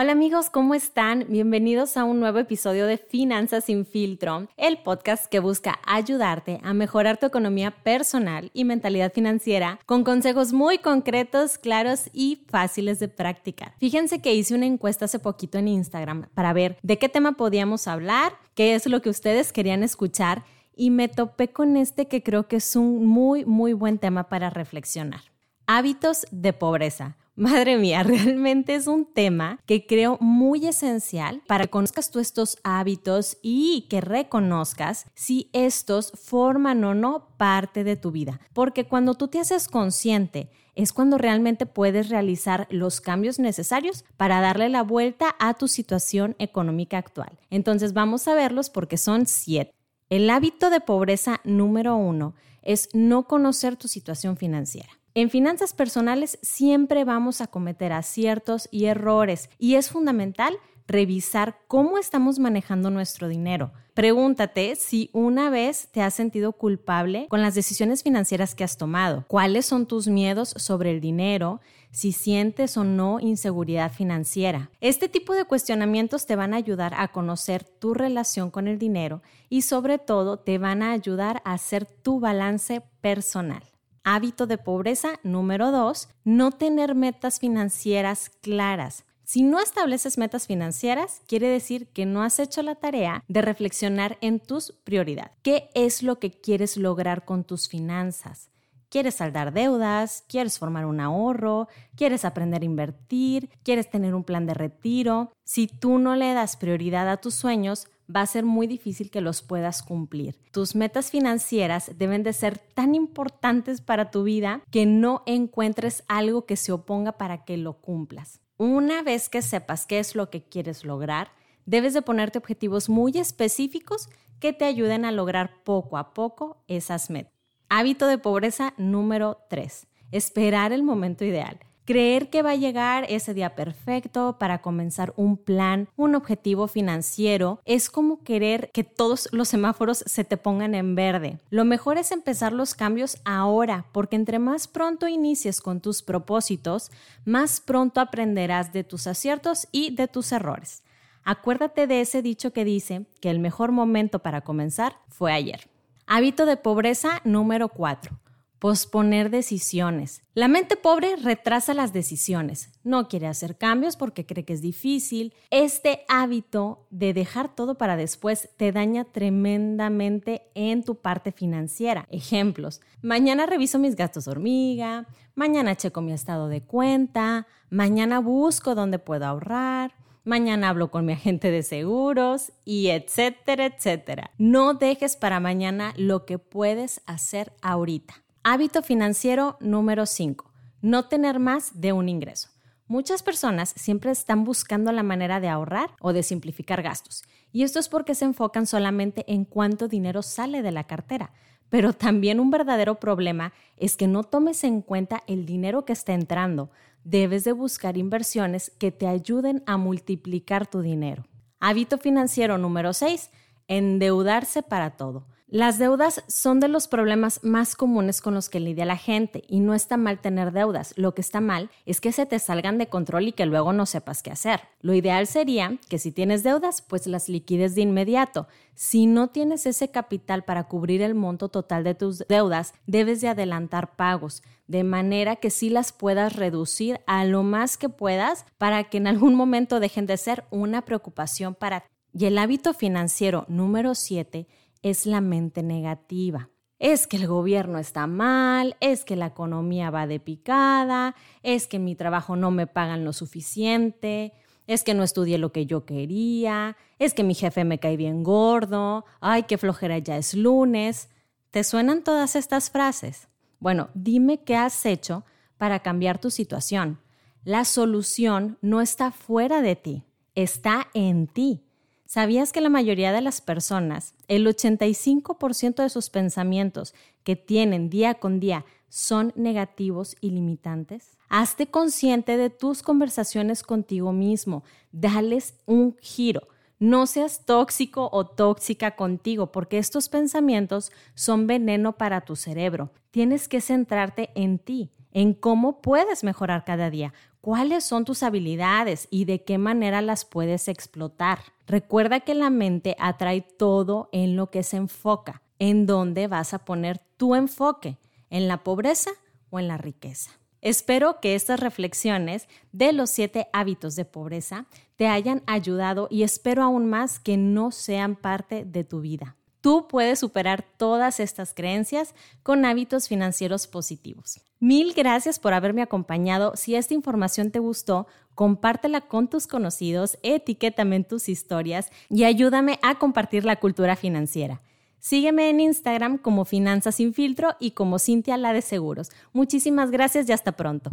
Hola amigos, ¿cómo están? Bienvenidos a un nuevo episodio de Finanzas sin filtro, el podcast que busca ayudarte a mejorar tu economía personal y mentalidad financiera con consejos muy concretos, claros y fáciles de practicar. Fíjense que hice una encuesta hace poquito en Instagram para ver de qué tema podíamos hablar, qué es lo que ustedes querían escuchar y me topé con este que creo que es un muy, muy buen tema para reflexionar. Hábitos de pobreza Madre mía, realmente es un tema que creo muy esencial para que conozcas tú estos hábitos y que reconozcas si estos forman o no parte de tu vida. Porque cuando tú te haces consciente, es cuando realmente puedes realizar los cambios necesarios para darle la vuelta a tu situación económica actual. Entonces vamos a verlos porque son siete. El hábito de pobreza número uno es no conocer tu situación financiera. En finanzas personales siempre vamos a cometer aciertos y errores y es fundamental revisar cómo estamos manejando nuestro dinero. Pregúntate si una vez te has sentido culpable con las decisiones financieras que has tomado. ¿Cuáles son tus miedos sobre el dinero? Si sientes o no inseguridad financiera. Este tipo de cuestionamientos te van a ayudar a conocer tu relación con el dinero y sobre todo te van a ayudar a hacer tu balance personal. Hábito de pobreza número dos, no tener metas financieras claras. Si no estableces metas financieras, quiere decir que no has hecho la tarea de reflexionar en tus prioridades. ¿Qué es lo que quieres lograr con tus finanzas? ¿Quieres saldar deudas? ¿Quieres formar un ahorro? ¿Quieres aprender a invertir? ¿Quieres tener un plan de retiro? Si tú no le das prioridad a tus sueños, va a ser muy difícil que los puedas cumplir. Tus metas financieras deben de ser tan importantes para tu vida que no encuentres algo que se oponga para que lo cumplas. Una vez que sepas qué es lo que quieres lograr, debes de ponerte objetivos muy específicos que te ayuden a lograr poco a poco esas metas. Hábito de pobreza número 3. Esperar el momento ideal. Creer que va a llegar ese día perfecto para comenzar un plan, un objetivo financiero, es como querer que todos los semáforos se te pongan en verde. Lo mejor es empezar los cambios ahora, porque entre más pronto inicies con tus propósitos, más pronto aprenderás de tus aciertos y de tus errores. Acuérdate de ese dicho que dice que el mejor momento para comenzar fue ayer. Hábito de pobreza número 4 Posponer decisiones. La mente pobre retrasa las decisiones. No quiere hacer cambios porque cree que es difícil. Este hábito de dejar todo para después te daña tremendamente en tu parte financiera. Ejemplos. Mañana reviso mis gastos hormiga. Mañana checo mi estado de cuenta. Mañana busco dónde puedo ahorrar mañana hablo con mi agente de seguros y etcétera, etcétera. No dejes para mañana lo que puedes hacer ahorita. Hábito financiero número 5. No tener más de un ingreso. Muchas personas siempre están buscando la manera de ahorrar o de simplificar gastos. Y esto es porque se enfocan solamente en cuánto dinero sale de la cartera. Pero también un verdadero problema es que no tomes en cuenta el dinero que está entrando. Debes de buscar inversiones que te ayuden a multiplicar tu dinero. Hábito financiero número 6. Endeudarse para todo. Las deudas son de los problemas más comunes con los que lidia la gente y no está mal tener deudas. Lo que está mal es que se te salgan de control y que luego no sepas qué hacer. Lo ideal sería que si tienes deudas, pues las liquides de inmediato. Si no tienes ese capital para cubrir el monto total de tus deudas, debes de adelantar pagos, de manera que sí las puedas reducir a lo más que puedas para que en algún momento dejen de ser una preocupación para ti. Y el hábito financiero número 7 es la mente negativa. Es que el gobierno está mal, es que la economía va de picada, es que mi trabajo no me pagan lo suficiente, es que no estudié lo que yo quería, es que mi jefe me cae bien gordo, ay, qué flojera ya es lunes. ¿Te suenan todas estas frases? Bueno, dime qué has hecho para cambiar tu situación. La solución no está fuera de ti, está en ti. ¿Sabías que la mayoría de las personas, el 85% de sus pensamientos que tienen día con día son negativos y limitantes? Hazte consciente de tus conversaciones contigo mismo, dales un giro. No seas tóxico o tóxica contigo porque estos pensamientos son veneno para tu cerebro. Tienes que centrarte en ti, en cómo puedes mejorar cada día, cuáles son tus habilidades y de qué manera las puedes explotar. Recuerda que la mente atrae todo en lo que se enfoca, en dónde vas a poner tu enfoque, en la pobreza o en la riqueza. Espero que estas reflexiones de los siete hábitos de pobreza te hayan ayudado y espero aún más que no sean parte de tu vida. Tú puedes superar todas estas creencias con hábitos financieros positivos. Mil gracias por haberme acompañado. Si esta información te gustó, compártela con tus conocidos, etiquétame en tus historias y ayúdame a compartir la cultura financiera. Sígueme en Instagram como Finanzas sin filtro y como Cintia la de Seguros. Muchísimas gracias y hasta pronto.